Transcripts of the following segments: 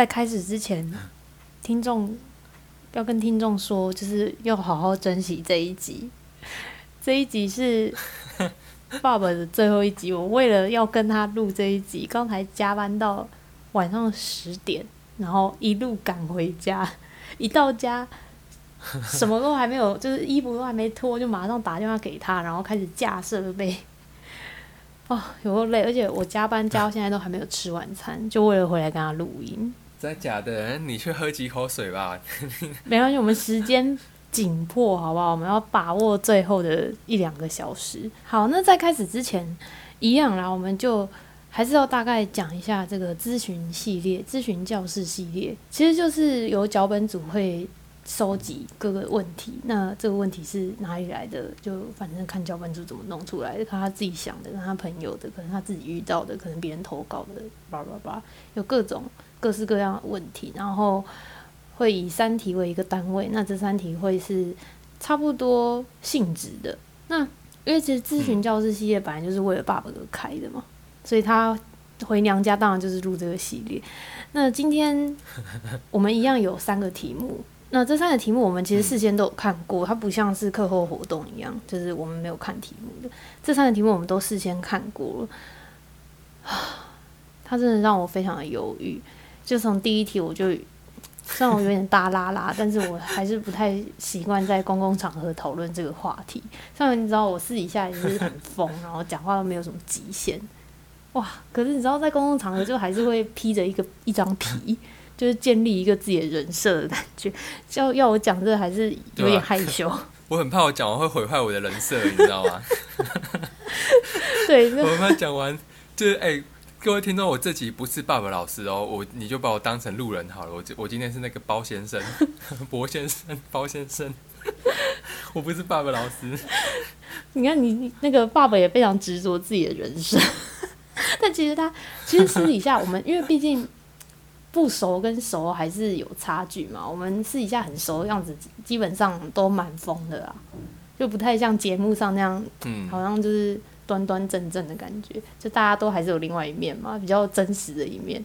在开始之前，听众要跟听众说，就是要好好珍惜这一集。这一集是 爸爸的最后一集，我为了要跟他录这一集，刚才加班到晚上十点，然后一路赶回家，一到家什么都还没有，就是衣服都还没脱，就马上打电话给他，然后开始架设备。哦，有够累，而且我加班加到现在都还没有吃晚餐，就为了回来跟他录音。真的假的？你去喝几口水吧。没关系，我们时间紧迫，好不好？我们要把握最后的一两个小时。好，那在开始之前，一样啦，我们就还是要大概讲一下这个咨询系列、咨询教室系列，其实就是由脚本组会。收集各个问题，那这个问题是哪里来的？就反正看教本组怎么弄出来的，看他自己想的，看他朋友的，可能他自己遇到的，可能别人投稿的，叭叭叭，有各种各式各样的问题，然后会以三题为一个单位，那这三题会是差不多性质的。那因为其实咨询教师系列本来就是为了爸爸而开的嘛，所以他回娘家当然就是录这个系列。那今天我们一样有三个题目。那这三个题目我们其实事先都有看过，它不像是课后活动一样，就是我们没有看题目的。这三个题目我们都事先看过了，啊，它真的让我非常的犹豫。就从第一题我就，虽然我有点大拉拉，但是我还是不太习惯在公共场合讨论这个话题。像你知道，我私底下也是很疯，然后讲话都没有什么极限，哇！可是你知道，在公共场合就还是会披着一个一张皮。就是建立一个自己的人设的感觉，要要我讲这还是有点害羞。我很怕我讲完会毁坏我的人设，你知道吗？对，我怕讲完就是哎，各位听众，我这集不是爸爸老师哦，我你就把我当成路人好了。我我今天是那个包先生，博先生，包先生，我不是爸爸老师。你看，你那个爸爸也非常执着自己的人生，但其实他其实私底下我们，因为毕竟。不熟跟熟还是有差距嘛？我们私底下很熟的样子，基本上都蛮疯的啊，就不太像节目上那样，嗯，好像就是端端正正的感觉。就大家都还是有另外一面嘛，比较真实的一面。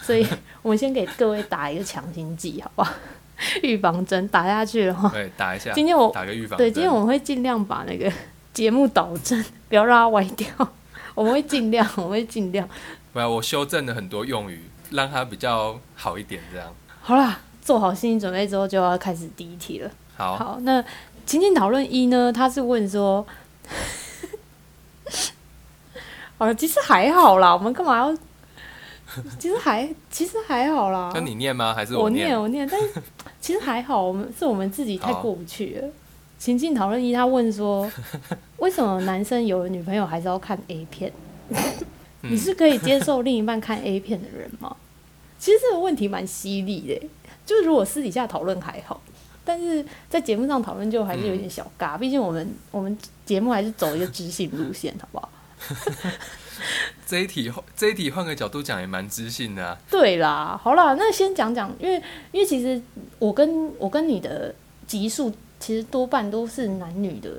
所以 我们先给各位打一个强心剂，好不好？预防针打下去的话。对，打一下。今天我打个预防。对，今天我们会尽量把那个节目导正，不要让它歪掉。我们会尽量，我们会尽量。不要，我修正了很多用语。让它比较好一点，这样。好啦，做好心理准备之后，就要开始第一题了。好，好，那情景讨论一呢？他是问说，哦，其实还好啦，我们干嘛要？其实还，其实还好啦。那你念吗？还是我念？我念，但是其实还好，我们是我们自己太过不去了。情境讨论一，他问说，为什么男生有了女朋友还是要看 A 片？你是可以接受另一半看 A 片的人吗？其实这个问题蛮犀利的，就是如果私底下讨论还好，但是在节目上讨论就还是有点小尬。毕竟我们我们节目还是走一个知性路线，好不好？这一题这一题换个角度讲也蛮知性的啊。对啦，好啦，那先讲讲，因为因为其实我跟我跟你的级数其实多半都是男女的，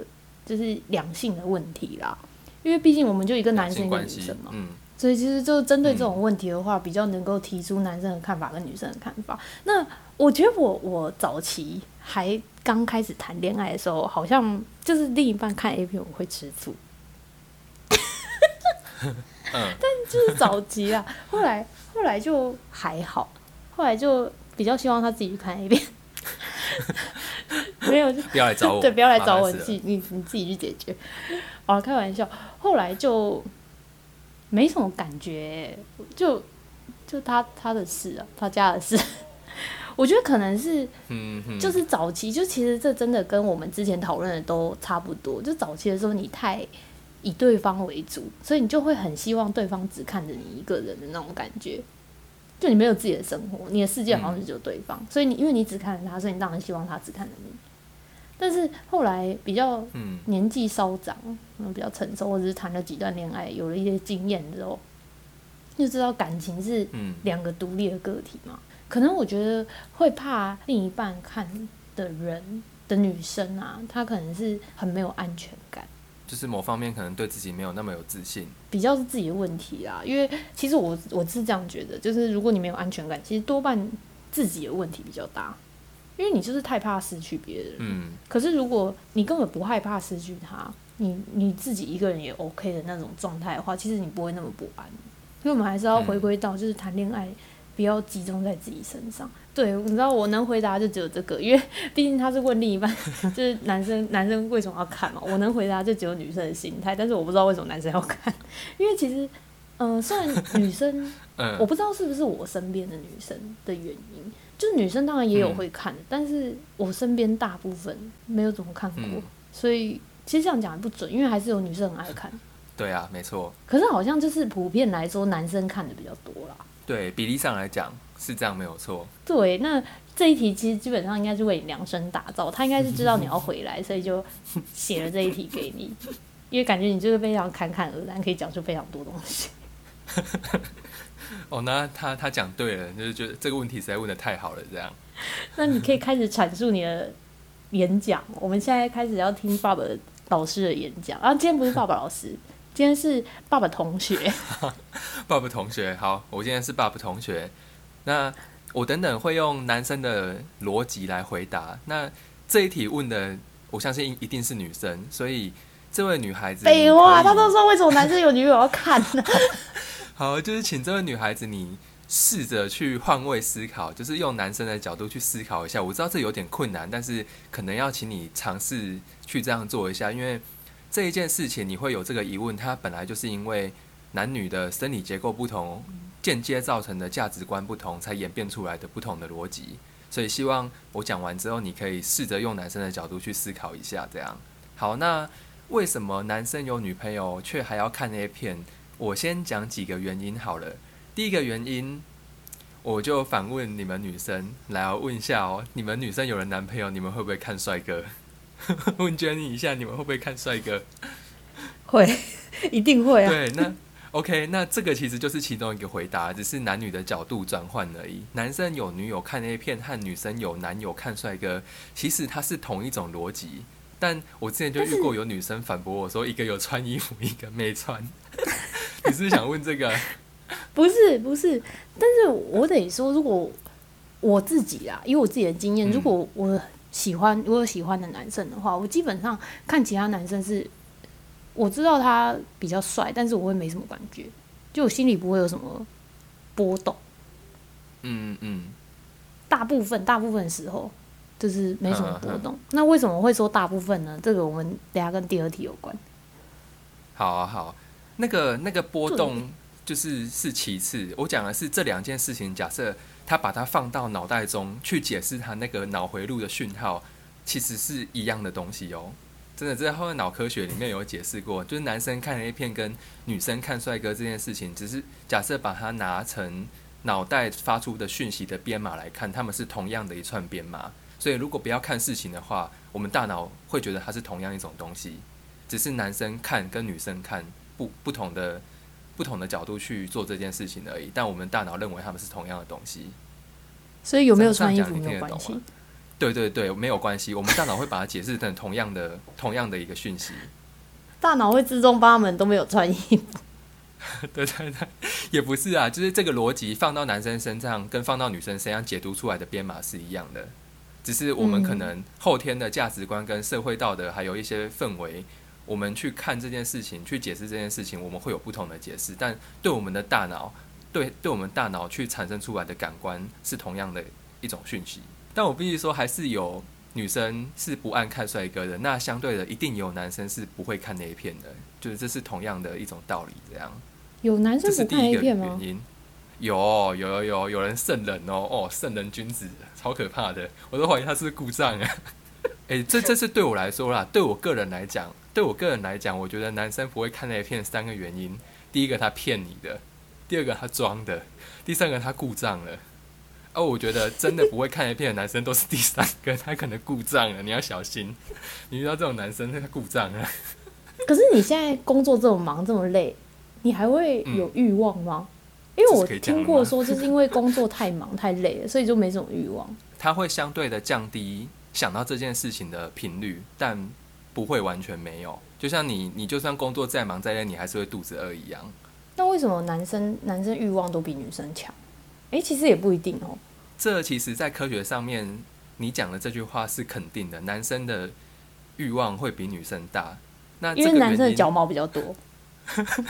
就是两性的问题啦。因为毕竟我们就一个男生一个女生嘛，所以其实就针对这种问题的话，比较能够提出男生的看法跟女生的看法。那我觉得我我早期还刚开始谈恋爱的时候，好像就是另一半看 A 片我会吃醋，但就是早期啊，后来后来就还好，后来就比较希望他自己去看 A 片，没有就不要来找我，对，不要来找我，自你你自己去解决。啊，开玩笑。后来就没什么感觉，就就他他的事啊，他家的事。我觉得可能是，嗯，就是早期，就其实这真的跟我们之前讨论的都差不多。就早期的时候，你太以对方为主，所以你就会很希望对方只看着你一个人的那种感觉。就你没有自己的生活，你的世界好像是只有对方，所以你因为你只看着他，所以你当然希望他只看着你。但是后来比较年纪稍长，嗯，比较成熟，或者是谈了几段恋爱，有了一些经验之后，就知道感情是两个独立的个体嘛。可能我觉得会怕另一半看的人的女生啊，她可能是很没有安全感，就是某方面可能对自己没有那么有自信。比较是自己的问题啦，因为其实我我是这样觉得，就是如果你没有安全感，其实多半自己的问题比较大，因为你就是太怕失去别人。嗯，可是如果你根本不害怕失去他，你你自己一个人也 OK 的那种状态的话，其实你不会那么不安。因为我们还是要回归到，就是谈恋爱不要集中在自己身上。对，你知道我能回答就只有这个，因为 毕竟他是问另一半，就是男生男生为什么要看嘛？我能回答就只有女生的心态，但是我不知道为什么男生要看，因为其实，嗯、虽然女生嗯。我不知道是不是我身边的女生的原因，就是女生当然也有会看，但是我身边大部分没有怎么看过，嗯。所以其实这样讲也不准，因为还是有女生很爱看，对啊，没错，可是好像就是普遍来说，男生看的比较多啦。对比例上来讲是这样没有错。对，那这一题其实基本上应该是为你量身打造，他应该是知道你要回来，所以就写了这一题给你，因为感觉你就是非常侃侃而谈，可以讲出非常多东西。哦，那他他讲对了，就是觉得这个问题实在问的太好了，这样。那你可以开始阐述你的演讲。我们现在开始要听爸爸老师的演讲，啊，今天不是爸爸老师，今天是爸爸同学。爸爸同学，好，我今天是爸爸同学。那我等等会用男生的逻辑来回答。那这一题问的，我相信一定是女生，所以这位女孩子，废话，他都说为什么男生有女友要看呢？好，就是请这位女孩子，你试着去换位思考，就是用男生的角度去思考一下。我知道这有点困难，但是可能要请你尝试去这样做一下，因为这一件事情你会有这个疑问，它本来就是因为男女的生理结构不同，间接造成的价值观不同，才演变出来的不同的逻辑。所以希望我讲完之后，你可以试着用男生的角度去思考一下，这样。好，那为什么男生有女朋友却还要看 A 片？我先讲几个原因好了。第一个原因，我就反问你们女生，来我问一下哦，你们女生有了男朋友，你们会不会看帅哥？问 Jenny 一下，你们会不会看帅哥？会，一定会啊。对，那 OK，那这个其实就是其中一个回答，只是男女的角度转换而已。男生有女友看 A 片和女生有男友看帅哥，其实它是同一种逻辑。但我之前就遇过有女生反驳我说，一个有穿衣服，一个没穿。你是不是想问这个？不是不是，但是我得说，如果我自己啦，以我自己的经验，嗯如果我喜欢我有喜欢的男生的话，我基本上看其他男生是，我知道他比较帅，但是我会没什么感觉，就我心里不会有什么波动。嗯嗯，大部分大部分时候就是没什么波嗯动。那为什么会说大部分呢？这个我们等下跟第二题有关。好啊好，那个那个波动就是是其次，我讲的是这两件事情。假设他把它放到脑袋中去解释他那个脑回路的讯号，其实是一样的东西哦。真的，这在后面脑科学里面有解释过，就是男生看 A 片跟女生看帅哥这件事情，只是假设把它拿成脑袋发出的讯息的编码来看，他们是同样的一串编码。所以如果不要看事情的话，我们大脑会觉得它是同样一种东西，只是男生看跟女生看不不同的不同的角度去做这件事情而已。但我们大脑认为他们是同样的东西。所以有没有穿衣服没有关系听得懂吗。对对对，没有关系，我们大脑会把它解释成同样的同样的一个讯息。大脑会自动帮他们都没有穿衣服。对对对，也不是啊，就是这个逻辑放到男生身上跟放到女生身上解读出来的编码是一样的，只是我们可能后天的价值观跟社会道德还有一些氛围，我们去看这件事情，去解释这件事情，我们会有不同的解释，但对我们的大脑，对对我们大脑去产生出来的感官是同样的一种讯息。但我必须说，还是有女生是不爱看帅哥的，那相对的，一定有男生是不会看那一片的，就是这是同样的一种道理，这样。有男生不看是第一 A 个片吗原？因。有有有有有人圣人哦哦圣人君子，超可怕的，我都怀疑他是故障啊。诶，这这是对我来说啦，对我个人来讲，对我个人来讲，我觉得男生不会看那片三个原因：第一个他骗你的，第二个他装的，第三个他故障了。哦，我觉得真的不会看 A 片的男生都是第三个，他可能故障了，你要小心。你遇到这种男生，他故障了。可是你现在工作这么忙这么累，你还会有欲望吗？因为我听过 说，就是因为工作太忙太累了，所以就没什么欲望。他会相对的降低想到这件事情的频率，但不会完全没有。就像你，你就算工作再忙再累，你还是会肚子饿一样。那为什么男生男生欲望都比女生强？诶，其实也不一定哦。这其实，在科学上面，你讲的这句话是肯定的，男生的欲望会比女生大。那因为男生的脚毛比较多。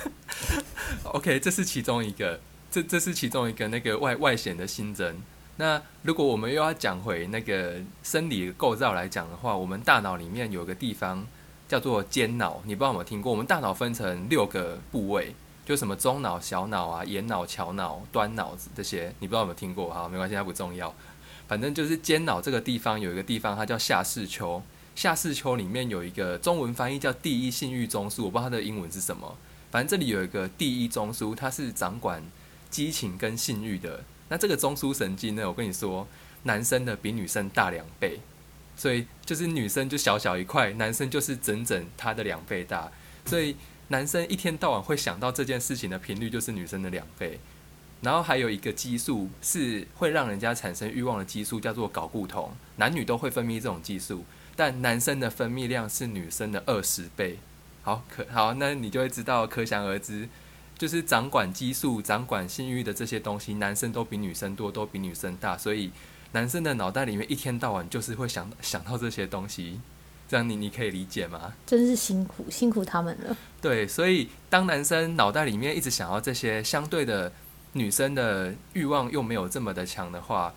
OK，这是其中一个，这这是其中一个那个外外显的新增。那如果我们又要讲回那个生理构造来讲的话，我们大脑里面有个地方叫做间脑，你不知道有没有听过？我们大脑分成六个部位，就什么中脑、小脑啊、眼脑、桥脑、端脑子这些，你不知道有没有听过？哈，没关系，它不重要。反正就是间脑这个地方有一个地方，它叫下视丘。下视丘里面有一个中文翻译叫第一性欲中枢，我不知道它的英文是什么。反正这里有一个第一中枢，它是掌管激情跟性欲的。那这个中枢神经呢，我跟你说，男生的比女生大两倍，所以就是女生就小小一块，男生就是整整他的两倍大。所以男生一天到晚会想到这件事情的频率就是女生的两倍。然后还有一个激素是会让人家产生欲望的激素，叫做睾固酮，男女都会分泌这种激素，但男生的分泌量是女生的二十倍。好，可好，那你就会知道，可想而知，就是掌管激素、掌管性欲的这些东西，男生都比女生多，都比女生大，所以男生的脑袋里面一天到晚就是会想想到这些东西，这样你你可以理解吗？真是辛苦，辛苦他们了。对，所以当男生脑袋里面一直想要这些，相对的女生的欲望又没有这么的强的话，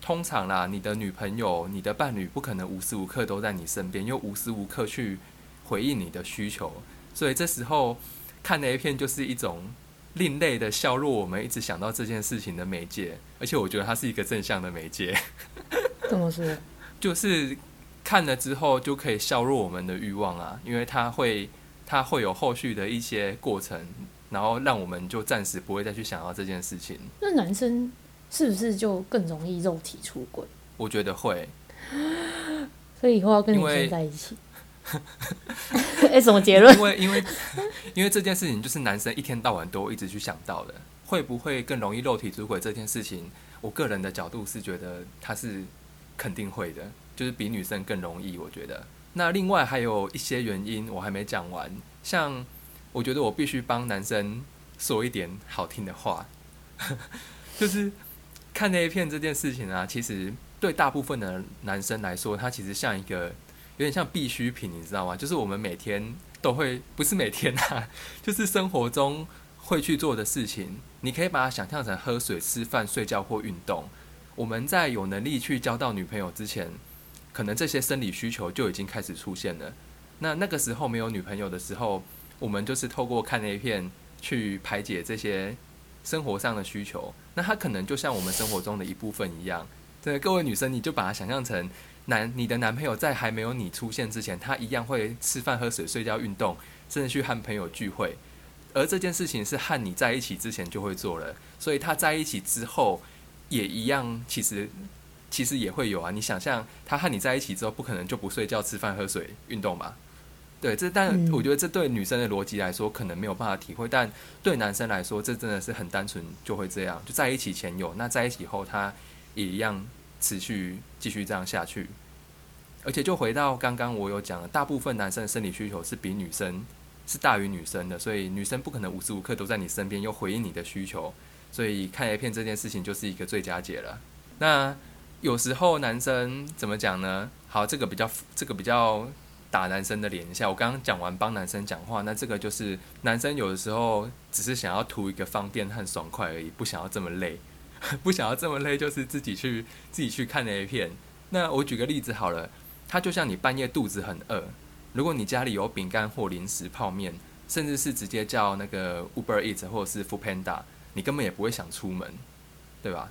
通常啦，你的女朋友、你的伴侣不可能无时无刻都在你身边，又无时无刻去。回应你的需求，所以这时候看 A 片就是一种另类的削弱我们一直想到这件事情的媒介，而且我觉得它是一个正向的媒介。怎么说？就是看了之后就可以削弱我们的欲望啊，因为它会它会有后续的一些过程，然后让我们就暂时不会再去想到这件事情。那男生是不是就更容易肉体出轨？我觉得会，所以以后要跟女生在一起。哎，什么结论？因为因为因为这件事情就是男生一天到晚都一直去想到的，会不会更容易肉体出轨这件事情？我个人的角度是觉得他是肯定会的，就是比女生更容易。我觉得那另外还有一些原因我还没讲完，像我觉得我必须帮男生说一点好听的话，就是看那片这件事情啊，其实对大部分的男生来说，它其实像一个。有点像必需品，你知道吗？就是我们每天都会，不是每天啊，就是生活中会去做的事情。你可以把它想象成喝水、吃饭、睡觉或运动。我们在有能力去交到女朋友之前，可能这些生理需求就已经开始出现了。那那个时候没有女朋友的时候，我们就是透过看 A 片去排解这些生活上的需求。那它可能就像我们生活中的一部分一样。对各位女生，你就把它想象成。男，你的男朋友在还没有你出现之前，他一样会吃饭、喝水、睡觉、运动，甚至去和朋友聚会。而这件事情是和你在一起之前就会做了，所以他在一起之后也一样，其实其实也会有啊。你想象他和你在一起之后，不可能就不睡觉、吃饭、喝水、运动吧？对，这但我觉得这对女生的逻辑来说可能没有办法体会，但对男生来说，这真的是很单纯就会这样。就在一起前有，那在一起后他也一样持续继续这样下去。而且就回到刚刚我有讲了，大部分男生的生理需求是比女生是大于女生的，所以女生不可能无时无刻都在你身边又回应你的需求，所以看 A 片这件事情就是一个最佳解了。那有时候男生怎么讲呢？好，这个比较这个比较打男生的脸一下。我刚刚讲完帮男生讲话，那这个就是男生有的时候只是想要图一个方便和爽快而已，不想要这么累，不想要这么累，就是自己去自己去看 A 片。那我举个例子好了。它就像你半夜肚子很饿，如果你家里有饼干或零食、泡面，甚至是直接叫那个 Uber Eat 或者是 Food Panda，你根本也不会想出门，对吧？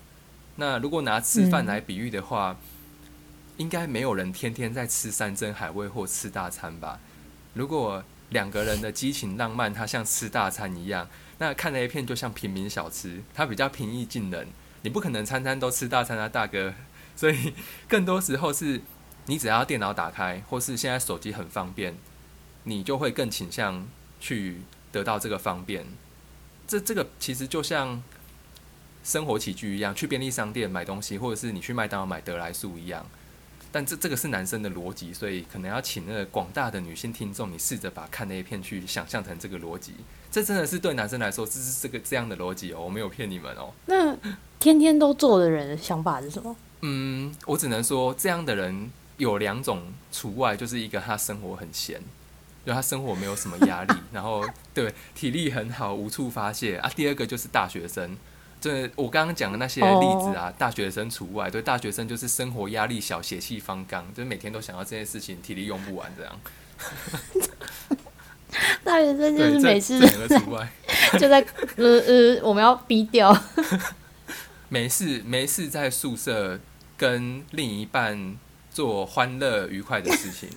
那如果拿吃饭来比喻的话，应该没有人天天在吃山珍海味或吃大餐吧？如果两个人的激情浪漫，它像吃大餐一样，那看那一片就像平民小吃，它比较平易近人。你不可能餐餐都吃大餐啊，大哥。所以更多时候是。你只要电脑打开，或是现在手机很方便，你就会更倾向去得到这个方便。这这个其实就像生活起居一样，去便利商店买东西，或者是你去麦当劳买得来速一样。但这这个是男生的逻辑，所以可能要请那个广大的女性听众，你试着把看那一片去想象成这个逻辑。这真的是对男生来说，这是这个这样的逻辑哦，我没有骗你们哦。那天天都做的人想法是什么？嗯，我只能说这样的人有两种除外，就是一个他生活很闲，就他生活没有什么压力，然后对体力很好，无处发泄啊。第二个就是大学生。这我刚刚讲的那些例子啊，大学生除外。对，大学生就是生活压力小，血气方刚，就是每天都想要这件事情，体力用不完这样。大学生就是每次除外，就在呃呃，我们要逼掉。没 事没事，在宿舍跟另一半做欢乐愉快的事情。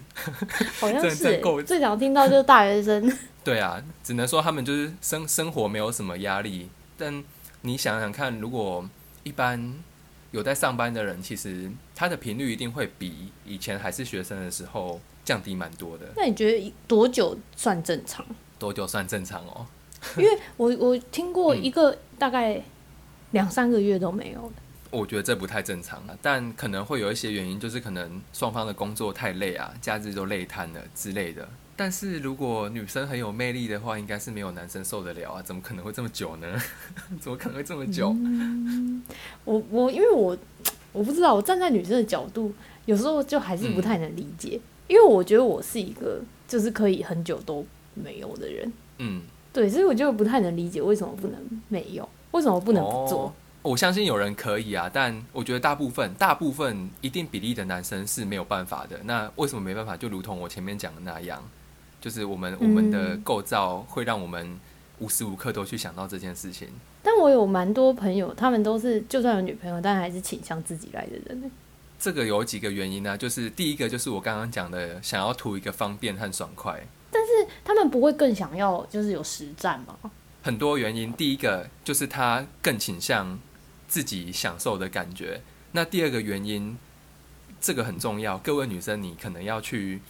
好像是最想听到就是大学生。对啊，只能说他们就是生生活没有什么压力，但。你想想看，如果一般有在上班的人，其实他的频率一定会比以前还是学生的时候降低蛮多的。那你觉得多久算正常？多久算正常哦？因为我我听过一个大概两三个月都没有的。我觉得这不太正常啊，但可能会有一些原因，就是可能双方的工作太累啊，假日都累瘫了之类的。但是如果女生很有魅力的话，应该是没有男生受得了啊！怎么可能会这么久呢？怎么可能会这么久？我我因为我我不知道，我站在女生的角度，有时候就还是不太能理解，因为我觉得我是一个就是可以很久都没有的人。嗯，对，所以我就不太能理解为什么不能没有，为什么不能不做？我相信有人可以啊，但我觉得大部分大部分一定比例的男生是没有办法的。那为什么没办法？就如同我前面讲的那样。就是我们我们的构造会让我们无时无刻都去想到这件事情。但我有蛮多朋友，他们都是就算有女朋友，但还是倾向自己来的人。这个有几个原因呢？就是第一个就是我刚刚讲的，想要图一个方便和爽快。但是他们不会更想要就是有实战吗？很多原因，第一个就是他更倾向自己享受的感觉。那第二个原因，这个很重要，各位女生，你可能要去。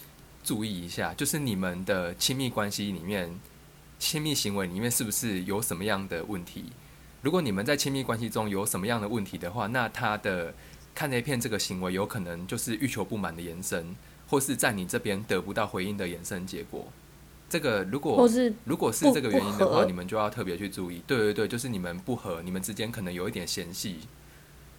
注意一下，就是你们的亲密关系里面，亲密行为里面是不是有什么样的问题？如果你们在亲密关系中有什么样的问题的话，那他的看那片这个行为有可能就是欲求不满的延伸，或是在你这边得不到回应的延伸结果。这个如果如果是这个原因的话，你们就要特别去注意。对对对，就是你们不和，你们之间可能有一点嫌隙。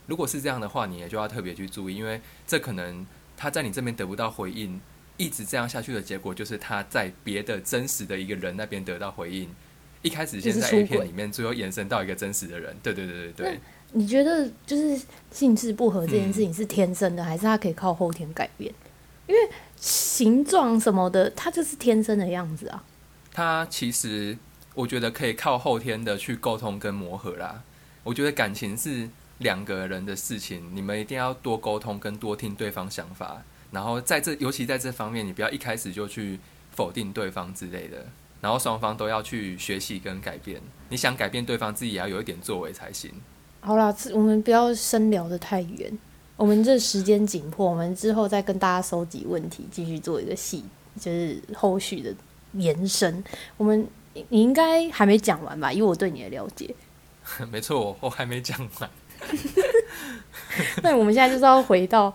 如果是这样的话，你也就要特别去注意，因为这可能他在你这边得不到回应。一直这样下去的结果，就是他在别的真实的一个人那边得到回应。一开始先在 A 片里面，最后延伸到一个真实的人。对对对对对。你觉得就是性质不合这件事情是天生的，还是他可以靠后天改变？因为形状什么的，它就是天生的样子啊。他其实我觉得可以靠后天的去沟通跟磨合啦。我觉得感情是两个人的事情，你们一定要多沟通跟多听对方想法。然后在这，尤其在这方面，你不要一开始就去否定对方之类的。然后双方都要去学习跟改变。你想改变对方，自己也要有一点作为才行。好啦，我们不要深聊的太远。我们这时间紧迫，我们之后再跟大家收集问题，继续做一个细，就是后续的延伸。我们你应该还没讲完吧？以我对你的了解。没错，我还没讲完。那我们现在就是要回到。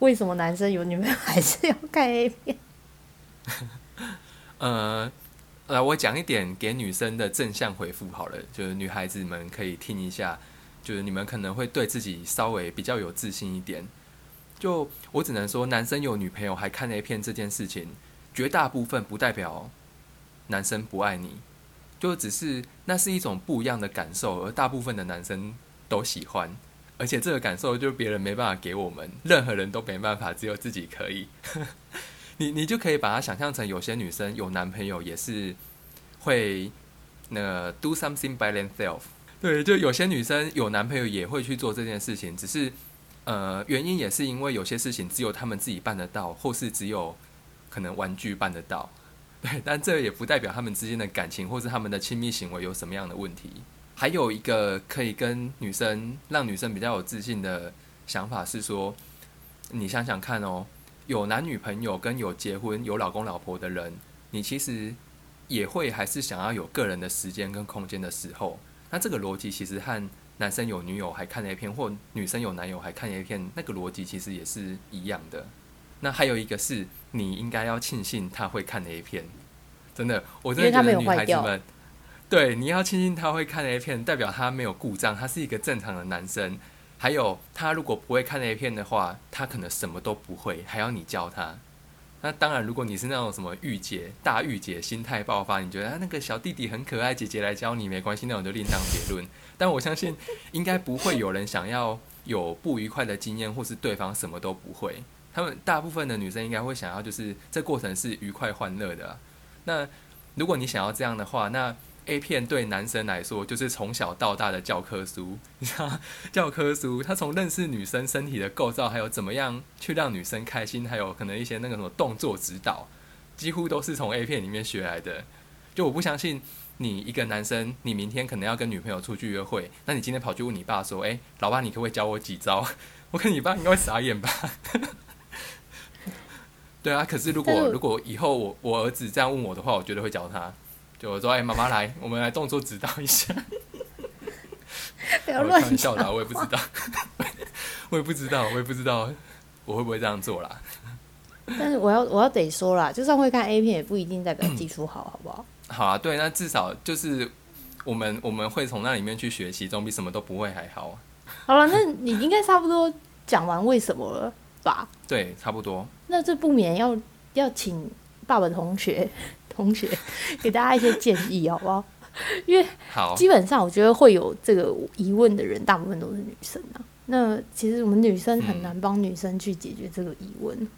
为什么男生有女朋友还是要看 A 片？呃，来我讲一点给女生的正向回复好了，就是女孩子们可以听一下，就是你们可能会对自己稍微比较有自信一点。就我只能说，男生有女朋友还看 A 片这件事情，绝大部分不代表男生不爱你，就只是那是一种不一样的感受，而大部分的男生都喜欢。而且这个感受就别人没办法给我们，任何人都没办法，只有自己可以。你你就可以把它想象成，有些女生有男朋友也是会那 do something by themselves。对，就有些女生有男朋友也会去做这件事情，只是呃原因也是因为有些事情只有他们自己办得到，或是只有可能玩具办得到。对，但这也不代表他们之间的感情或是他们的亲密行为有什么样的问题。还有一个可以跟女生让女生比较有自信的想法是说，你想想看哦，有男女朋友跟有结婚有老公老婆的人，你其实也会还是想要有个人的时间跟空间的时候，那这个逻辑其实和男生有女友还看 A 片，或女生有男友还看 A 片，那个逻辑其实也是一样的。那还有一个是，你应该要庆幸他会看 A 片，真的，我真的觉得女孩子们，对，你要庆幸他会看 A 片，代表他没有故障，他是一个正常的男生。还有，他如果不会看 A 片的话，他可能什么都不会，还要你教他。那当然，如果你是那种什么御姐、大御姐心态爆发，你觉得啊那个小弟弟很可爱，姐姐来教你没关系，那种就另当别论。但我相信，应该不会有人想要有不愉快的经验，或是对方什么都不会。他们大部分的女生应该会想要，就是这过程是愉快欢乐的。那如果你想要这样的话，那 A 片对男生来说就是从小到大的教科书，你知道教科书，他从认识女生身体的构造，还有怎么样去让女生开心，还有可能一些那个什么动作指导，几乎都是从 A 片里面学来的。就我不相信。你一个男生，你明天可能要跟女朋友出去约会，那你今天跑去问你爸说：“哎，老爸，你可不可以教我几招？” 我看你爸应该会傻眼吧？对啊，可是如果如果以后我我儿子这样问我的话，我绝对会教他，就我说：“哎，妈妈来，我们来动作指导一下。”不要乱笑的，我也不知道，我也不知道，我也不知道我会不会这样做啦。但是我要我要得说啦，就算会看 A 片，也不一定代表技术好，好不好？好啊，对，那至少就是我们我们会从那里面去学习，总比什么都不会还好啊。好了，那你应该差不多讲完为什么了吧？对，差不多。那这不免要要请爸爸同学 同学给大家一些建议，好不好？因为好，基本上我觉得会有这个疑问的人，大部分都是女生啊。那其实我们女生很难帮女生去解决这个疑问。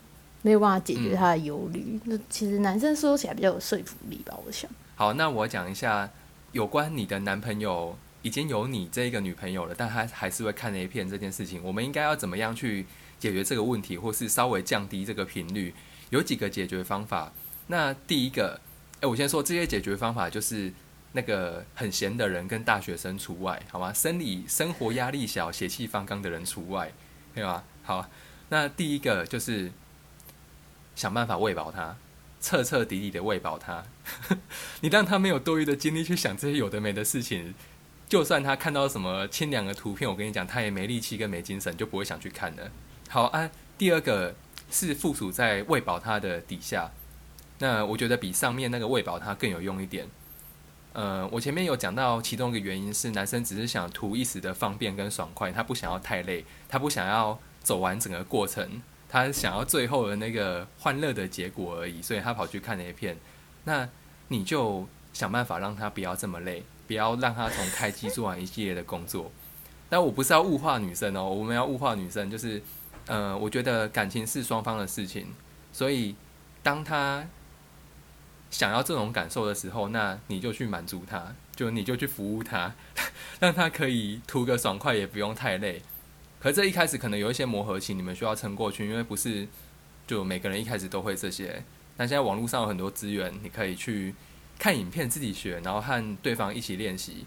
没有办法解决她的忧虑，那其实男生说起来比较有说服力吧？我想。好，那我讲一下有关你的男朋友已经有你这一个女朋友了，但他还是会看 A 片这件事情，我们应该要怎么样去解决这个问题，或是稍微降低这个频率？有几个解决方法。那第一个，哎，我先说这些解决方法，就是那个很闲的人跟大学生除外，好吗？生理生活压力小、血气方刚的人除外，对吧？好，那第一个就是。想办法喂饱他，彻彻底底的喂饱他。你让他没有多余的精力去想这些有的没的事情，就算他看到什么清凉的图片，我跟你讲，他也没力气跟没精神，就不会想去看了。好啊，第二个是附属在喂饱他的底下。那我觉得比上面那个喂饱他更有用一点。呃，我前面有讲到，其中一个原因是男生只是想图一时的方便跟爽快，他不想要太累，他不想要走完整个过程。他想要最后的那个欢乐的结果而已，所以他跑去看那一片。那你就想办法让他不要这么累，不要让他从开机做完一系列的工作。但我不是要物化女生哦，我们要物化女生，就是呃，我觉得感情是双方的事情，所以当他想要这种感受的时候，那你就去满足他，就你就去服务他，让他可以图个爽快，也不用太累。可这一开始可能有一些磨合期，你们需要撑过去，因为不是就每个人一开始都会这些。但现在网络上有很多资源，你可以去看影片自己学，然后和对方一起练习。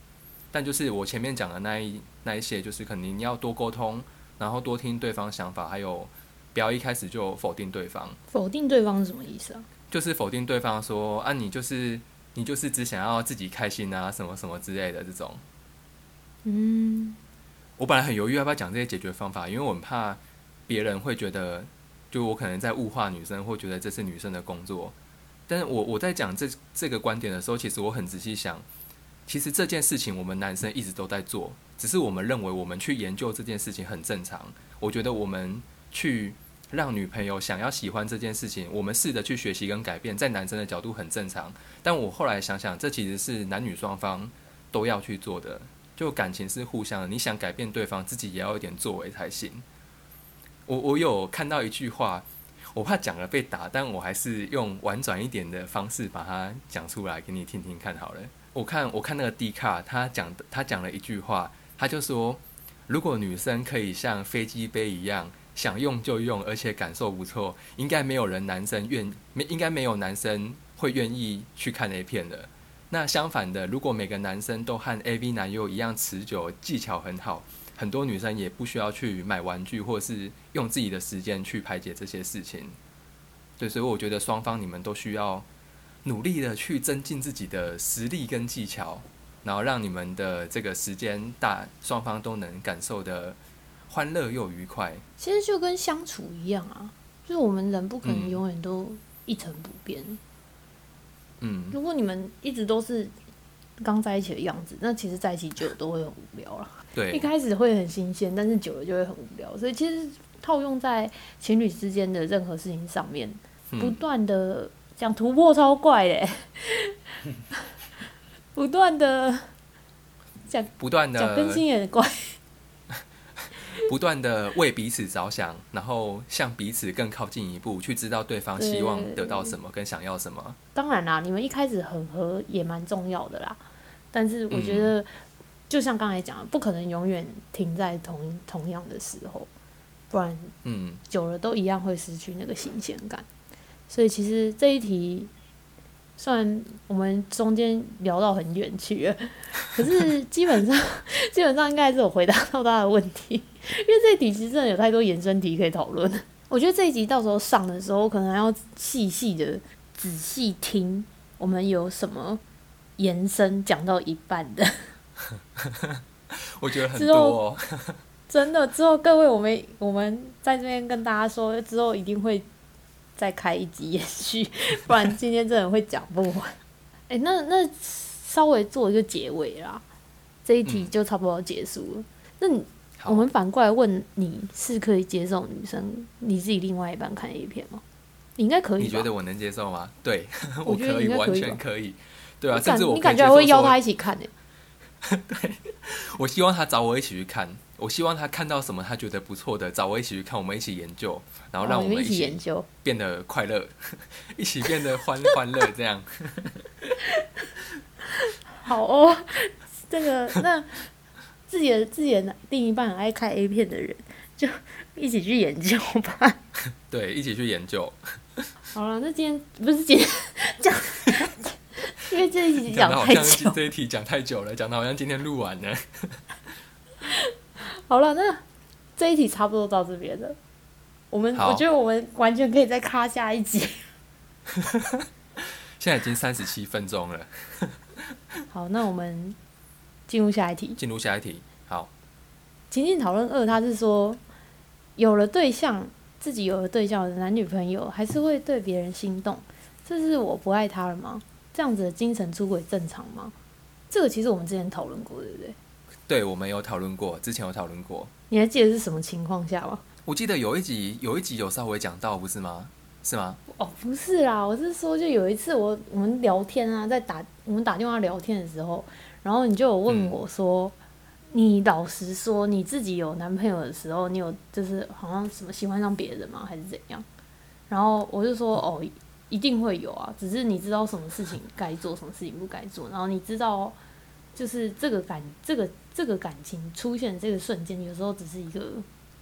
但就是我前面讲的那一那一些，就是肯定你要多沟通，然后多听对方想法，还有不要一开始就否定对方。否定对方是什么意思啊？就是否定对方说啊，你就是你就是只想要自己开心啊，什么什么之类的这种。嗯。我本来很犹豫要不要讲这些解决方法，因为我很怕别人会觉得，就我可能在物化女生，或觉得这是女生的工作。但是我我在讲这这个观点的时候，其实我很仔细想，其实这件事情我们男生一直都在做，只是我们认为我们去研究这件事情很正常。我觉得我们去让女朋友想要喜欢这件事情，我们试着去学习跟改变，在男生的角度很正常。但我后来想想，这其实是男女双方都要去做的。就感情是互相的，你想改变对方，自己也要一点作为才行。我我有看到一句话，我怕讲了被打，但我还是用婉转一点的方式把它讲出来给你听听看好了。我看我看那个 D 卡，他讲他讲了一句话，他就说，如果女生可以像飞机杯一样想用就用，而且感受不错，应该没有人男生愿没应该没有男生会愿意去看那片的。那相反的，如果每个男生都和 AV 男优一样持久，技巧很好，很多女生也不需要去买玩具，或是用自己的时间去排解这些事情。对，所以我觉得双方你们都需要努力的去增进自己的实力跟技巧。然后让你们的这个时间大双方都能感受的欢乐又愉快。其实就跟相处一样啊，就是我们人不可能嗯永远都一成不变。嗯，如果你们一直都是刚在一起的样子，那其实在一起久了都会很无聊了。对一，开始会很新鲜，但是久了就会很无聊。所以其实套用在情侣之间的任何事情上面，不嗯，断的想突破超怪嘞，不断的讲不断讲更的新也很怪。不断的为彼此着想，然后向彼此更靠近一步，去知道对方希望得到什么跟想要什么。当然啦，你们一开始很合也蛮重要的啦，但是我觉嗯得，就像刚才讲的，不可能永远停在同同样的时候，不然嗯，久了都一样会失去那个新鲜感。所以其实这一题，虽然我们中间聊到很远去了，可是基本上 基本上应该还是有回答到大家的问题，因为这一题其实真的有太多延伸题可以讨论。我觉得这一集到时候上的时候，可能还要细细的仔细听，我们有什么延伸讲到一半的。我觉得很之多。真的，之后各位，我们我们在这边跟大家说，之后一定会再开一集延续，不然今天真的会讲不完。哎、那那稍微做一个结尾啦，这一题嗯就差不多结束了。那你我们反过来问你，是可以接受女生你自己另外一半看 A 片吗？你应该可以？你觉得我能接受吗？对，我觉得可以，完全可以。对啊，甚至我你感觉还会邀他一，起看呢、对我希望他找我一起去看。我希望他看到什么他觉得不错的，找我一起去看，我们一起研究，然后让我们一起起研究。变得快乐，一起变得欢欢乐，这样。好哦，这个那自己的自己的另一半很爱看 A 片的人，就一起去研究吧。对，一起去研究。好了，那今天不是今天讲，因为这一集讲太久。这一题讲太久了，讲的好像今天录完了。好了，那这一题差不多到这边了。我们我觉得我们完全可以再卡下一集。现在已经三十七分钟了，好，那我们进入下一题。进入下一题。好，情境讨论二，他是说，有了对象，自己有了对象的男女朋友，还是会对别人心动，这是我不爱他了吗？这样子的精神出轨正常吗？这个其实我们之前讨论过，对不对？对我们有讨论过，之前有讨论过。你还记得是什么情况下吗？我记得有一集有一集有稍微讲到，不是吗？是吗？哦，不是啦，我是说，就有一次我我们聊天啊，在打我们打电话聊天的时候，然后你就有问嗯我说，你老实说，你自己有男朋友的时候，你有就是好像什么喜欢上别人吗，还是怎样？然后我就说，哦，一定会有啊，只是你知道什么事情该做，什么事情不该做，然后你知道，就是这个感这个这个感情出现的这个瞬间，有时候只是一个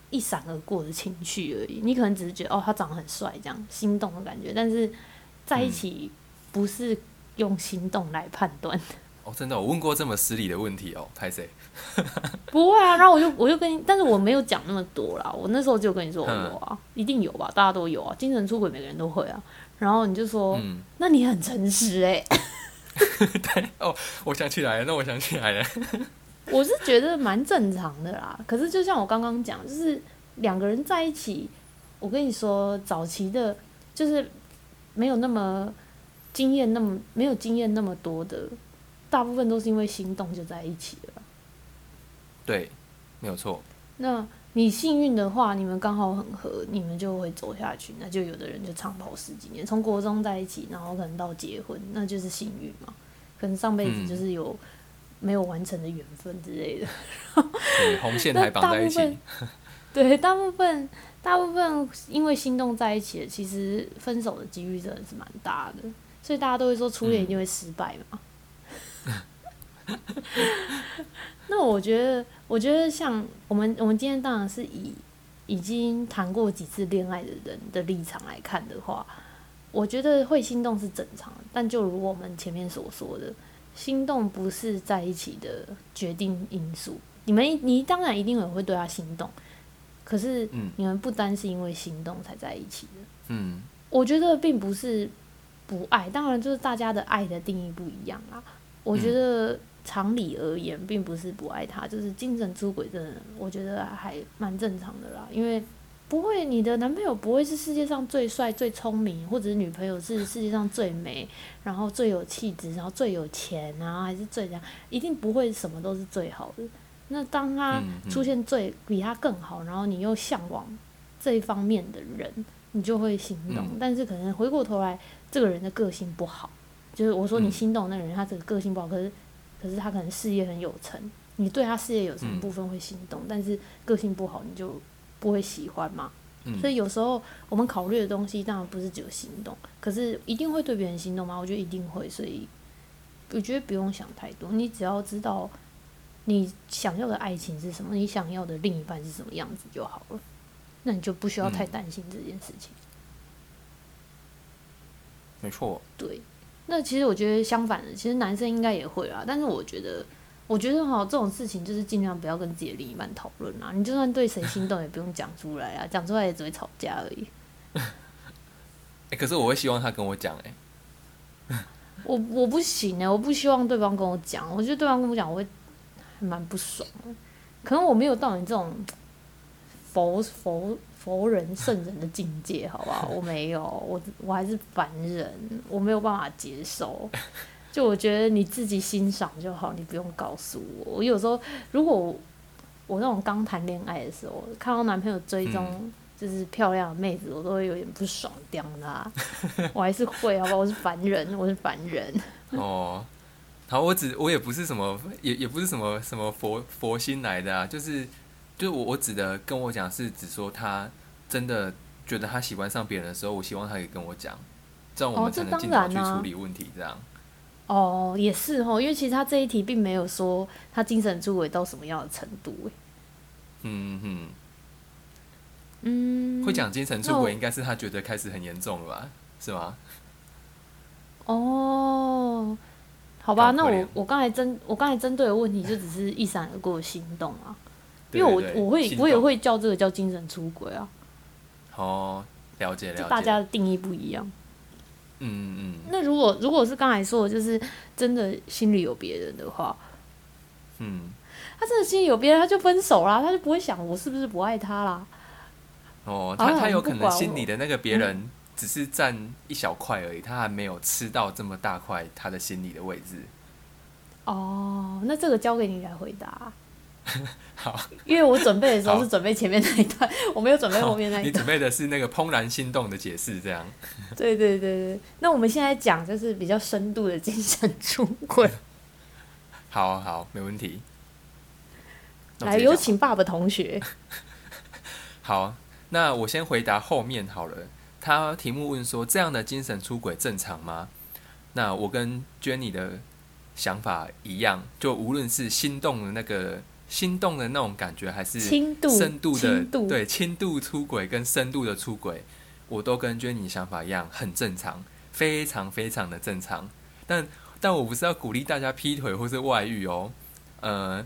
一闪而过的情绪而已。你可能只是觉得哦，他长得很帅，这样心动的感觉，但是在一起不是用心动来判断。哦，真的，我问过这么失礼的问题哦，拍谁？不会啊，然后我就我就跟你，但是我没有讲那么多啦。我那时候就跟你说我嗯有啊，一定有吧，大家都有啊，精神出轨每个人都会啊。然后你就说，嗯，那你很诚实哎、我想起来了，那我想起来了。我是觉得蛮正常的啦。可是就像我刚刚讲，就是两个人在一起，我跟你说，早期的，就是没有那么经验，那么没有经验那么多的，大部分都是因为心动就在一起了。对，没有错。那你幸运的话，你们刚好很合，你们就会走下去。那就有的人就长跑十几年，从国中在一起，然后可能到结婚，那就是幸运嘛。可能上辈子嗯就是有没有完成的缘分之类的。对，红线还绑在一起。对，大部分大部分因为心动在一起的，其实分手的几率真的是蛮大的，所以大家都会说初恋一定会失败嘛。那我觉得，我觉得像我们我们今天当然是以已经谈过几次恋爱的人的立场来看的话，我觉得会心动是正常的，但就如我们前面所说的，心动不是在一起的决定因素。你们你当然一定也会对他心动，可是嗯你们不单是因为心动才在一起的。嗯，我觉得并不是不爱，当然就是大家的爱的定义不一样啦。我觉得常理而言，并不是不爱他，就是精神出轨，真的我觉得还蛮正常的啦。因为不会，你的男朋友不会是世界上最帅、最聪明，或者是女朋友是世界上最美，然后最有气质，然后最有钱啊，还是最样，一定不会什么都是最好的。那当他出现最比他更好，然后你又向往这一方面的人，你就会心动。但是可能回过头来，这个人的个性不好，就是我说你心动那个人，他这个个性不好，可是可是他可能事业很有成，你对他事业有成部分会心动，但是个性不好，你就不会喜欢嘛。所以有时候我们考虑的东西，当然不是只有心动，可是一定会对别人心动吗？我觉得一定会，所以我觉得不用想太多，你只要知道。你想要的爱情是什么？你想要的另一半是什么样子就好了，那你就不需要太担心这件事情。没错。对，那其实我觉得相反的，其实男生应该也会啊。但是我觉得，我觉得哈，这种事情就是尽量不要跟自己的另一半讨论啊。你就算对谁心动，也不用讲出来啊，讲出来也只会吵架而已。哎，可是我会希望他跟我讲哎。我我不行哎，我不希望对方跟我讲。我觉得对方跟我讲，我会。蛮不爽，可能我没有到你这种佛佛佛人圣人的境界，好不好？我没有，我我还是凡人，我没有办法接受。就我觉得你自己欣赏就好，你不用告诉我。我有时候如果我那种刚谈恋爱的时候，看到男朋友追踪就是漂亮的妹子，我都会有点不爽，掉他。我还是会，好吧？我是凡人，我是凡人。哦。好，我只我也不是什么，也也不是什么什么佛佛心来的啊，就是就是我我指的跟我讲是指说他真的觉得他喜欢上别人的时候，我希望他可以跟我讲，这样我们才能尽早去处理问题。这样哦，也是哦，因为其实他这一题并没有说他精神出轨到什么样的程度，嗯嗯，会讲精神出轨应该是他觉得开始很严重了吧，是吗？哦。好吧，那我我刚才针我刚才针对的问题就只是一闪而过的心动啊，因为我我会我也会叫这个叫精神出轨啊。哦，了解了解。大家的定义不一样。嗯嗯。那如果如果是刚才说的，就是真的心里有别人的话，嗯，他真的心里有别人，他就分手啦，他就不会想我是不是不爱他啦。哦，他他有可能心里的那个别人。只是占一小块而已，他还没有吃到这么大块他的心里的位置。哦，那这个交给你来回答。好，因为我准备的时候是准备前面那一段，我没有准备后面那一段。你准备的是那个怦然心动的解释，这样。对对对对，那我们现在讲就是比较深度的精神出轨。好好，没问题。来，有请爸爸同学。好，那我先回答后面好了。他题目问说：“这样的精神出轨正常吗？”那我跟 Jenny 的想法一样，就无论是心动的那个心动的那种感觉，还是深度的对轻度出轨跟深度的出轨，我都跟 Jenny 想法一样，很正常，非常非常的正常。但但我不是要鼓励大家劈腿或是外遇哦，呃，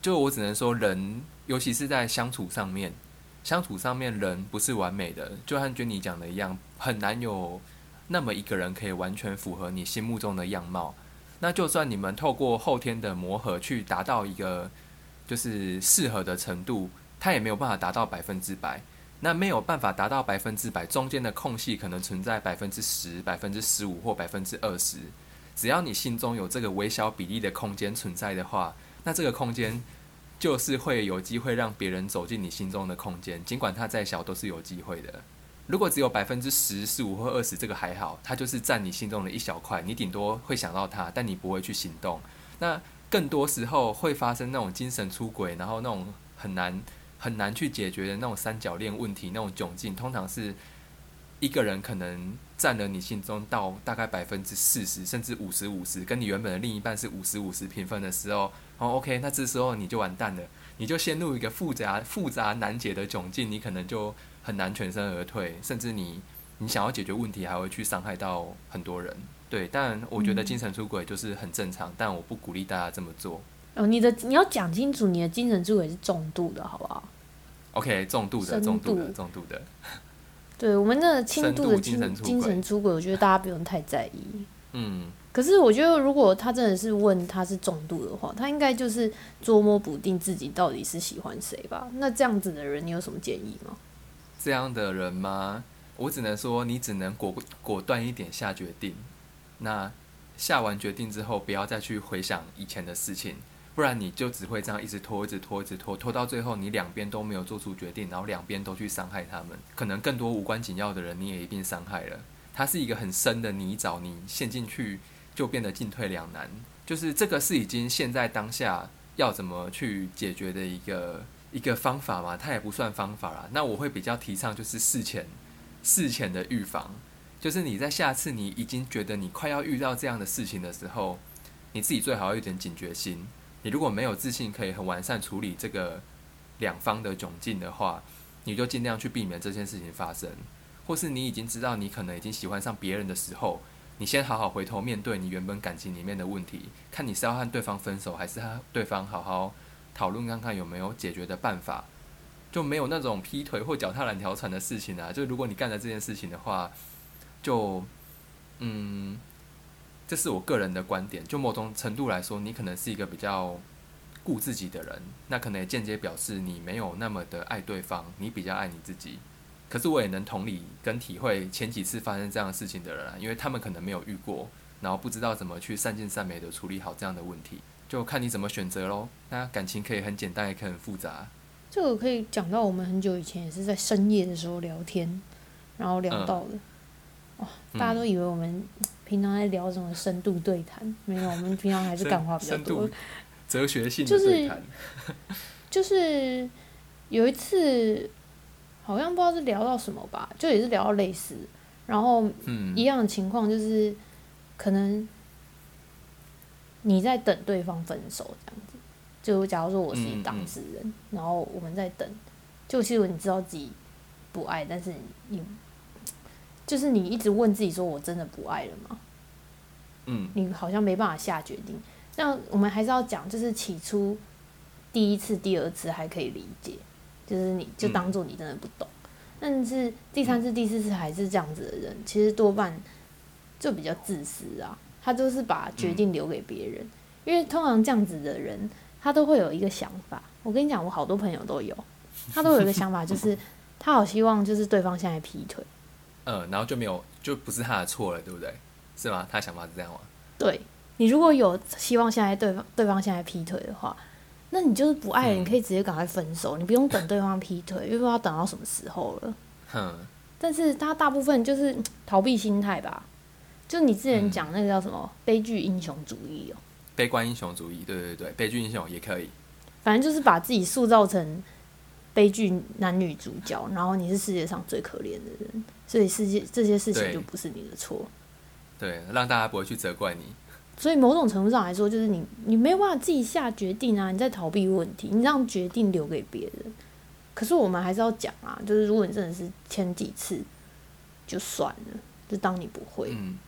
就我只能说，人尤其是在相处上面。相处上面，人不是完美的，就像娟妮讲的一样，很难有那么一个人可以完全符合你心目中的样貌。那就算你们透过后天的磨合去达到一个就是适合的程度，它也没有办法达到百分之百。那没有办法达到百分之百，中间的空隙可能存在百分之十、百分之十五或百分之二十。只要你心中有这个微小比例的空间存在的话，那这个空间。就是会有机会让别人走进你心中的空间，尽管它再小，都是有机会的。如果只有百分之十、十五或二十，这个还好，它就是占你心中的一小块，你顶多会想到它，但你不会去行动。那更多时候会发生那种精神出轨，然后那种很难很难去解决的那种三角恋问题，那种窘境，通常是一个人可能占了你心中到大概百分之四十，甚至五十五十，跟你原本的另一半是五十五十平分的时候。哦，OK，那这时候你就完蛋了，你就陷入一个复杂、复杂难解的窘境，你可能就很难全身而退，甚至你你想要解决问题，还会去伤害到很多人。对，但我觉得精神出轨就是很正常，但我不鼓励大家这么做。哦，你的你要讲清楚，你的精神出轨是重度的，好不好？OK，重度的，重度的，重度的。对我们那轻度的精精神出轨，我觉得大家不用太在意。嗯。可是我觉得，如果他真的是问他是重度的话，他应该就是捉摸不定自己到底是喜欢谁吧？那这样子的人，你有什么建议吗？这样的人吗？我只能说，你只能果果断一点下决定。那下完决定之后，不要再去回想以前的事情，不然你就只会这样一直拖，一直拖，一直拖，拖到最后你两边都没有做出决定，然后两边都去伤害他们，可能更多无关紧要的人你也一并伤害了。它是一个很深的泥沼，你陷进去就变得进退两难。就是这个是已经现在当下要怎么去解决的一个一个方法嘛？它也不算方法啦。那我会比较提倡就是事前事前的预防。就是你在下次你已经觉得你快要遇到这样的事情的时候，你自己最好有点警觉心。你如果没有自信可以很完善处理这个两方的窘境的话，你就尽量去避免这件事情发生。或是你已经知道你可能已经喜欢上别人的时候，你先好好回头面对你原本感情里面的问题，看你是要和对方分手，还是和对方好好讨论看看有没有解决的办法。就没有那种劈腿或脚踏两条船的事情啊。就如果你干了这件事情的话。就，嗯，这是我个人的观点。就某种程度来说，你可能是一个比较顾自己的人，那可能也间接表示你没有那么的爱对方，你比较爱你自己。可是我也能同理跟体会前几次发生这样的事情的人，因为他们可能没有遇过，然后不知道怎么去善尽善美的处理好这样的问题，就看你怎么选择喽。那感情可以很简单，也可以很复杂。这个可以讲到我们很久以前也是在深夜的时候聊天，然后聊到的。哇！大家都以为我们平常在聊什么深度对谈，没有，我们平常还是感化比较多，哲学性的对谈。就是有一次，好像不知道是聊到什么吧，就也是聊到类似，然后一样的情况，就是可能你在等对方分手这样子。就假如说我是当事人，然后我们在等，就其实你知道自己不爱，但是你。就是你一直问自己说：“我真的不爱了吗？”嗯，你好像没办法下决定。那我们还是要讲，就是起初第一次、第二次还可以理解，就是你就当做你真的不懂。但是第三次、第四次还是这样子的人，其实多半就比较自私啊。他就是把决定留给别人，因为通常这样子的人，他都会有一个想法。我跟你讲，我好多朋友都有，他都有一个想法，就是 他好希望就是对方现在劈腿。嗯，然后就没有，就不是他的错了，对不对？是吗？他想法是这样吗？对，你如果有希望现在对方对方现在劈腿的话，那你就是不爱了，你可以直接赶快分手，你不用等对方劈腿，因为不知道等到什么时候了。哼，但是他大部分就是 逃避心态吧，就你之前讲那个叫什么悲剧英雄主义哦，悲观英雄主义，对对对，悲剧英雄也可以，反正就是把自己塑造成悲剧男女主角，然后你是世界上最可怜的人。所以世界这些事情就不是你的错，对，让大家不会去责怪你。所以某种程度上来说，就是你你没有办法自己下决定啊，你在逃避问题，你让决定留给别人。可是我们还是要讲啊，就是如果你真的是前几次就算了，就当你不会。嗯。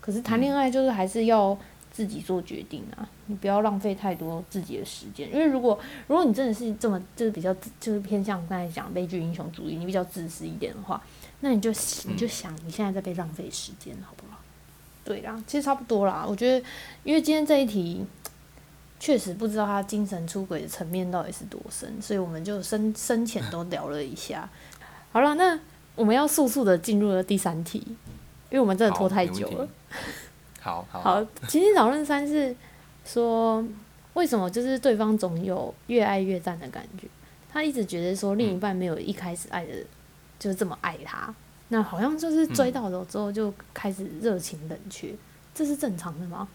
可是谈恋爱就是还是要自己做决定啊，你不要浪费太多自己的时间，因为如果如果你真的是这么就是比较就是偏向刚才讲悲剧英雄主义，你比较自私一点的话。那你就你就想你现在在被浪费时间，好不好？对啦，其实差不多啦。我觉得，因为今天这一题确实不知道他精神出轨的层面到底是多深，所以我们就深 深浅都聊了一下。好了，那我们要速速的进入了第三题，因为我们真的拖太久了。好好好，其实讨论三是说，为什么就是对方总有越爱越淡的感觉？他一直觉得说另一半没有一开始爱的。就是这么爱他，那好像就是追到了之后就开始热情冷却，这是正常的吗？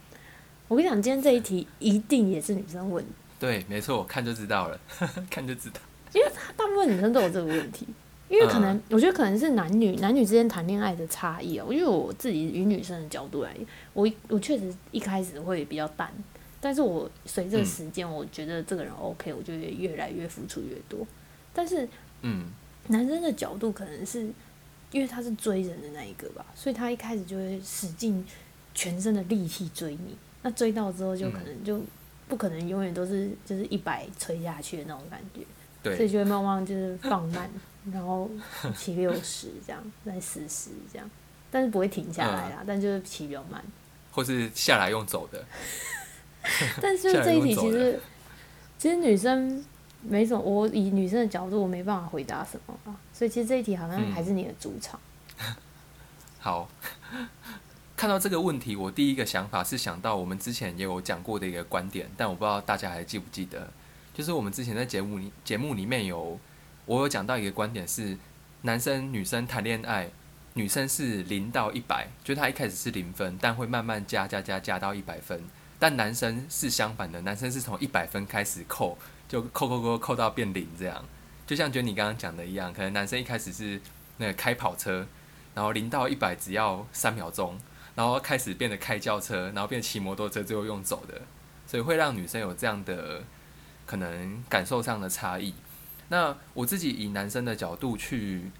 我跟你讲，今天这一题一定也是女生问。对，没错，我看就知道了，看就知道。因为大部分女生都有这个问题，因为可能我觉得可能是男女男女之间谈恋爱的差异哦。因为我自己以女生的角度来，我我确实一开始会比较淡，但是我随着时间，我觉得这个人 OK，我就会越来越付出越多。但是，嗯。男生的角度可能是，因为他是追人的那一个吧，所以他一开始就会使尽全身的力气追你。那追到之后，就可能就不可能永远都是就是一百吹下去的那种感觉，对，所以就会慢慢就是放慢，然后骑六十这样，再四十这样，但是不会停下来啦，但就是骑比较慢，或是下来用走的。但是这一题其实，其实女生没什么，我以女生的角度，我没办法回答什么啊。所以其实这一题好像还是你的主场。好，看到这个问题，我第一个想法是想到我们之前也有讲过的一个观点，但我不知道大家还记不记得，就是我们之前在节目里节目里面有我有讲到一个观点是，男生女生谈恋爱，女生是零到一百，就他一开始是零分，但会慢慢加加加加到一百分。但男生是相反的，男生是从一百分开始扣，就扣扣扣扣到变零这样。就像觉得你刚刚讲的一样，可能男生一开始是那个开跑车，然后零到一百只要三秒钟，然后开始变得开轿车，然后变骑摩托车，最后用走的，所以会让女生有这样的可能感受上的差异。那我自己以男生的角度去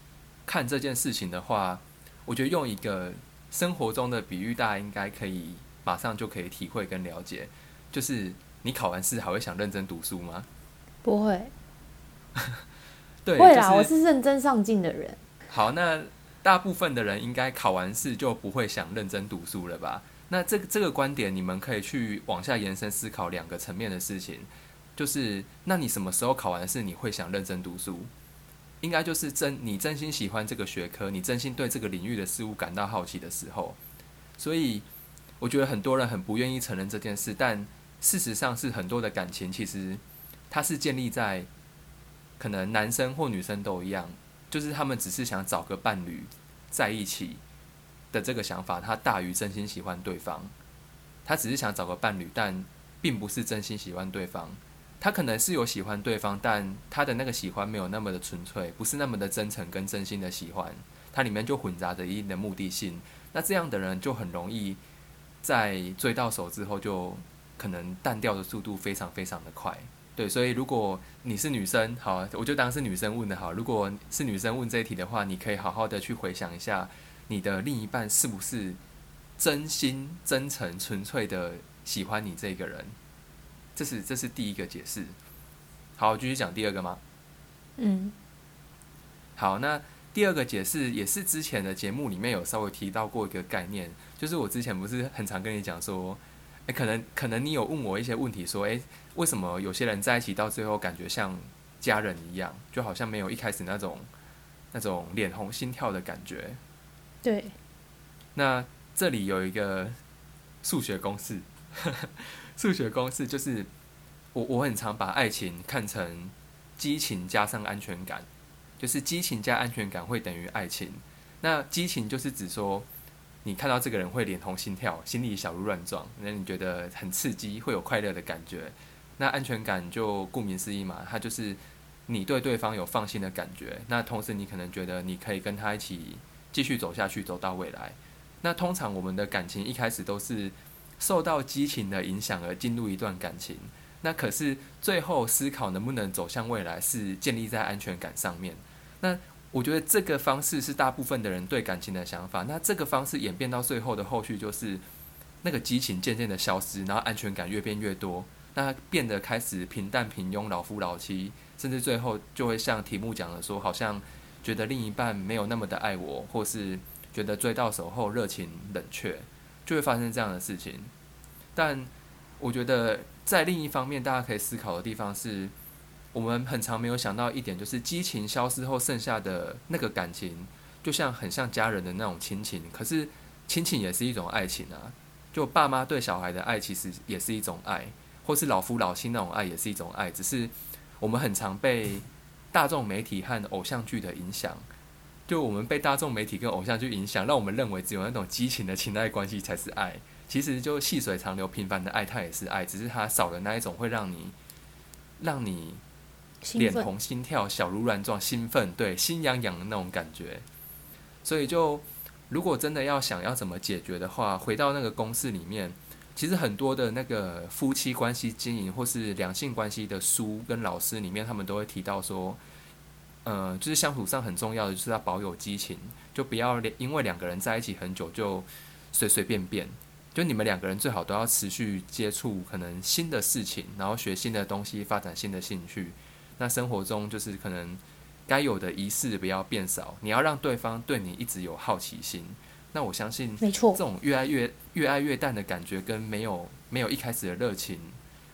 看这件事情的话，我觉得用一个生活中的比喻，大家应该可以。马上就可以体会跟了解，就是你考完试还会想认真读书吗？不会。对，会啦，我是认真上进的人。好，那大部分的人应该考完试就不会想认真读书了吧？那这个这个观点，你们可以去往下延伸思考两个层面的事情，就是那你什么时候考完试你会想认真读书？应该就是真你真心喜欢这个学科，你真心对这个领域的事物感到好奇的时候，所以。我觉得很多人很不愿意承认这件事，但事实上是很多的感情其实它是建立在可能男生或女生都一样，就是他们只是想找个伴侣在一起的这个想法，他大于真心喜欢对方。他只是想找个伴侣，但并不是真心喜欢对方。他可能是有喜欢对方，但他的那个喜欢没有那么的纯粹，不是那么的真诚跟真心的喜欢，它里面就混杂着一定的目的性。那这样的人就很容易。在追到手之后，就可能淡掉的速度非常非常的快。对，所以如果你是女生，好，我就当是女生问的好。如果是女生问这一题的话，你可以好好的去回想一下，你的另一半是不是真心、真诚、纯粹的喜欢你这个人？这是这是第一个解释。好，继续讲第二个吗？嗯。好，那第二个解释也是之前的节目里面有稍微提到过一个概念。就是我之前不是很常跟你讲说，诶，可能可能你有问我一些问题，说，诶，为什么有些人在一起到最后感觉像家人一样，就好像没有一开始那种那种脸红心跳的感觉？对。那这里有一个数学公式，数学公式就是我我很常把爱情看成激情加上安全感，就是激情加安全感会等于爱情。那激情就是指说。你看到这个人会脸红心跳，心里小鹿乱撞，那你觉得很刺激，会有快乐的感觉。那安全感就顾名思义嘛，它就是你对对方有放心的感觉。那同时你可能觉得你可以跟他一起继续走下去，走到未来。那通常我们的感情一开始都是受到激情的影响而进入一段感情。那可是最后思考能不能走向未来，是建立在安全感上面。那我觉得这个方式是大部分的人对感情的想法。那这个方式演变到最后的后续，就是那个激情渐渐的消失，然后安全感越变越多，那变得开始平淡平庸、老夫老妻，甚至最后就会像题目讲的说，好像觉得另一半没有那么的爱我，或是觉得追到手后热情冷却，就会发生这样的事情。但我觉得在另一方面，大家可以思考的地方是。我们很常没有想到一点，就是激情消失后剩下的那个感情，就像很像家人的那种亲情。可是亲情也是一种爱情啊，就爸妈对小孩的爱其实也是一种爱，或是老夫老妻那种爱也是一种爱。只是我们很常被大众媒体和偶像剧的影响，就我们被大众媒体跟偶像去影响，让我们认为只有那种激情的情爱关系才是爱。其实就细水长流、平凡的爱，它也是爱，只是它少了那一种会让你让你。脸红心跳、小鹿乱撞、兴奋，对，心痒痒的那种感觉。所以，就如果真的要想要怎么解决的话，回到那个公式里面，其实很多的那个夫妻关系经营或是两性关系的书跟老师里面，他们都会提到说，呃，就是相处上很重要的就是要保有激情，就不要因为两个人在一起很久就随随便便。就你们两个人最好都要持续接触可能新的事情，然后学新的东西，发展新的兴趣。那生活中就是可能该有的仪式不要变少，你要让对方对你一直有好奇心。那我相信，没错这，种越爱越越爱越淡的感觉，跟没有没有一开始的热情，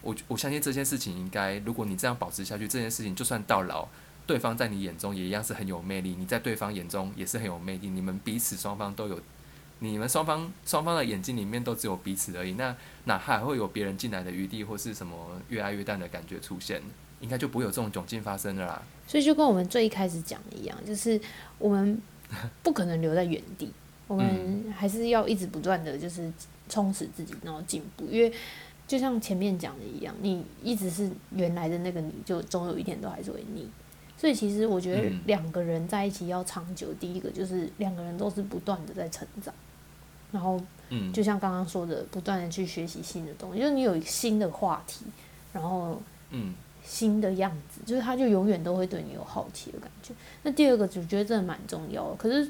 我我相信这件事情应该，如果你这样保持下去，这件事情就算到老，对方在你眼中也一样是很有魅力，你在对方眼中也是很有魅力，你们彼此双方都有，你们双方双方的眼睛里面都只有彼此而已，那哪还会有别人进来的余地，或是什么越爱越淡的感觉出现？应该就不会有这种窘境发生了啦。所以就跟我们最一开始讲的一样，就是我们不可能留在原地，我们还是要一直不断的就是充实自己，然后进步。因为就像前面讲的一样，你一直是原来的那个你，就总有一天都还是会腻。所以其实我觉得嗯两个人在一起要长久，第一个就是两个人都是不断的在成长，然后嗯，就像刚刚说的，不断的去学习新的东西，就是你有一个新的话题，然后嗯新的样子，就是他就永远都会对你有好奇的感觉。那第二个，我觉得真的蛮重要的，可是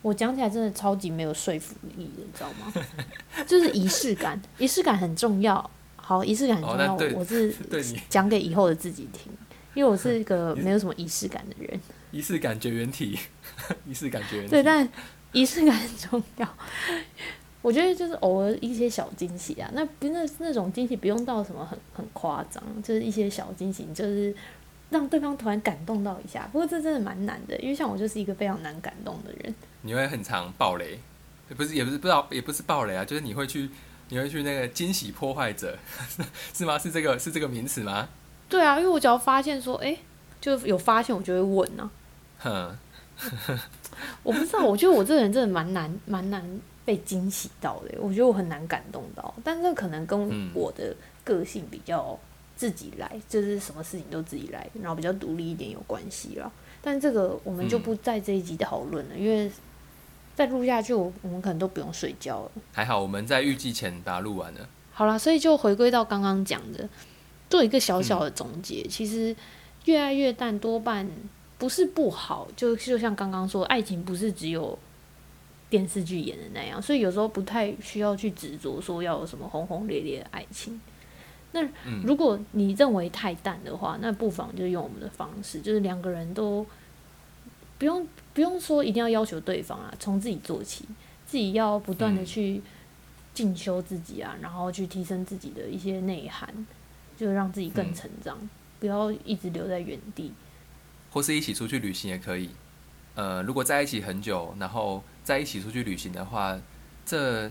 我讲起来真的超级没有说服力的，你知道吗？就是仪式感，仪式感很重要。好，仪式感很重要，哦我是讲给以后的自己听，因为我是一个 没有什么仪式感的人。仪式感绝缘体，仪式感绝缘体。对，但仪式感很重要。我觉得就是偶尔一些小惊喜啊，那不那那种惊喜不用到什么很很夸张，就是一些小惊喜，就是让对方突然感动到一下。不过这真的蛮难的，因为像我就是一个非常难感动的人。你会很常爆雷，也不是也不是不知道也不是爆雷啊，就是你会去你会去那个惊喜破坏者，是吗？是这个是这个名词吗？对啊，因为我只要发现说，哎、就有发现，我就会问啊。哼，我不知道，我觉得我这个人真的蛮难蛮难被惊喜到的，我觉得我很难感动到，但这可能跟嗯我的个性比较自己来，就是什么事情都自己来，然后比较独立一点有关系啦。但这个我们就不在这一集讨论了，因为再录下去，我我们可能都不用睡觉了。还好我们在预计前把它录完了。好啦，所以就回归到刚刚讲的，做一个小小的总结。其实越爱越淡，多半不是不好，就就像刚刚说，爱情不是只有电视剧演的那样，所以有时候不太需要去执着说要有什么轰轰烈烈的爱情。那嗯如果你认为太淡的话，那不妨就用我们的方式，就是两个人都不用不用说一定要要求对方啊，从自己做起，自己要不断的嗯去进修自己啊，然后去提升自己的一些内涵，就让自己更嗯成长，不要一直留在原地。或是一起出去旅行也可以。呃，如果在一起很久，然后在一起出去旅行的话，这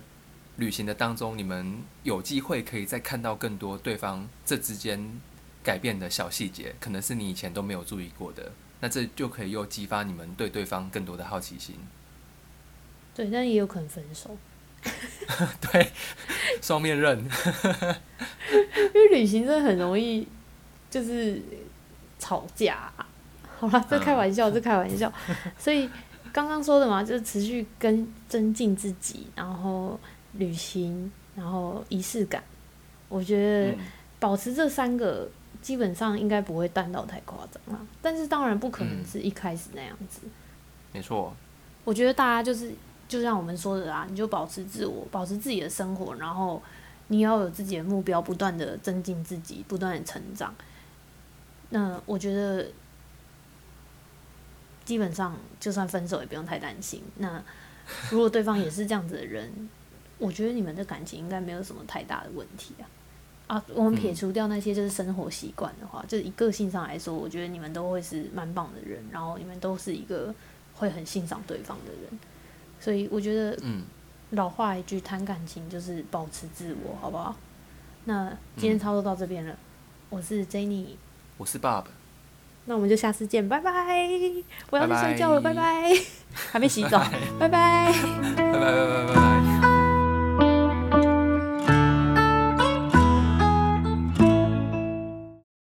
旅行的当中，你们有机会可以再看到更多对方这之间改变的小细节，可能是你以前都没有注意过的。那这就可以又激发你们对对方更多的好奇心。对，但也有可能分手，对，双面刃。因为旅行真的很容易就是吵架啊、好啦，这开玩笑，这开玩笑。所以刚刚说的嘛，就是持续跟增进自己，然后旅行，然后仪式感。我觉得嗯保持这三个，基本上应该不会淡到太夸张啦。但是当然不可能嗯是一开始那样子。没错，我觉得大家就是就像我们说的啊，你就保持自我，保持自己的生活，然后你要有自己的目标，不断的增进自己，不断的成长。那我觉得基本上就算分手也不用太担心。那如果对方也是这样子的人，我觉得你们的感情应该没有什么太大的问题啊。啊，我们撇除掉那些就是生活习惯的话，就是以个性上来说，我觉得你们都会是蛮棒的人，然后你们都是一个会很欣赏对方的人，所以我觉得嗯，老话一句，谈感情就是保持自我，好不好？那今天嗯操作到这边了，我是 Jenny，我是 Bob，那我们就下次见，拜拜！我要去睡觉了，拜拜！还没洗澡，拜拜拜拜。拜拜拜拜。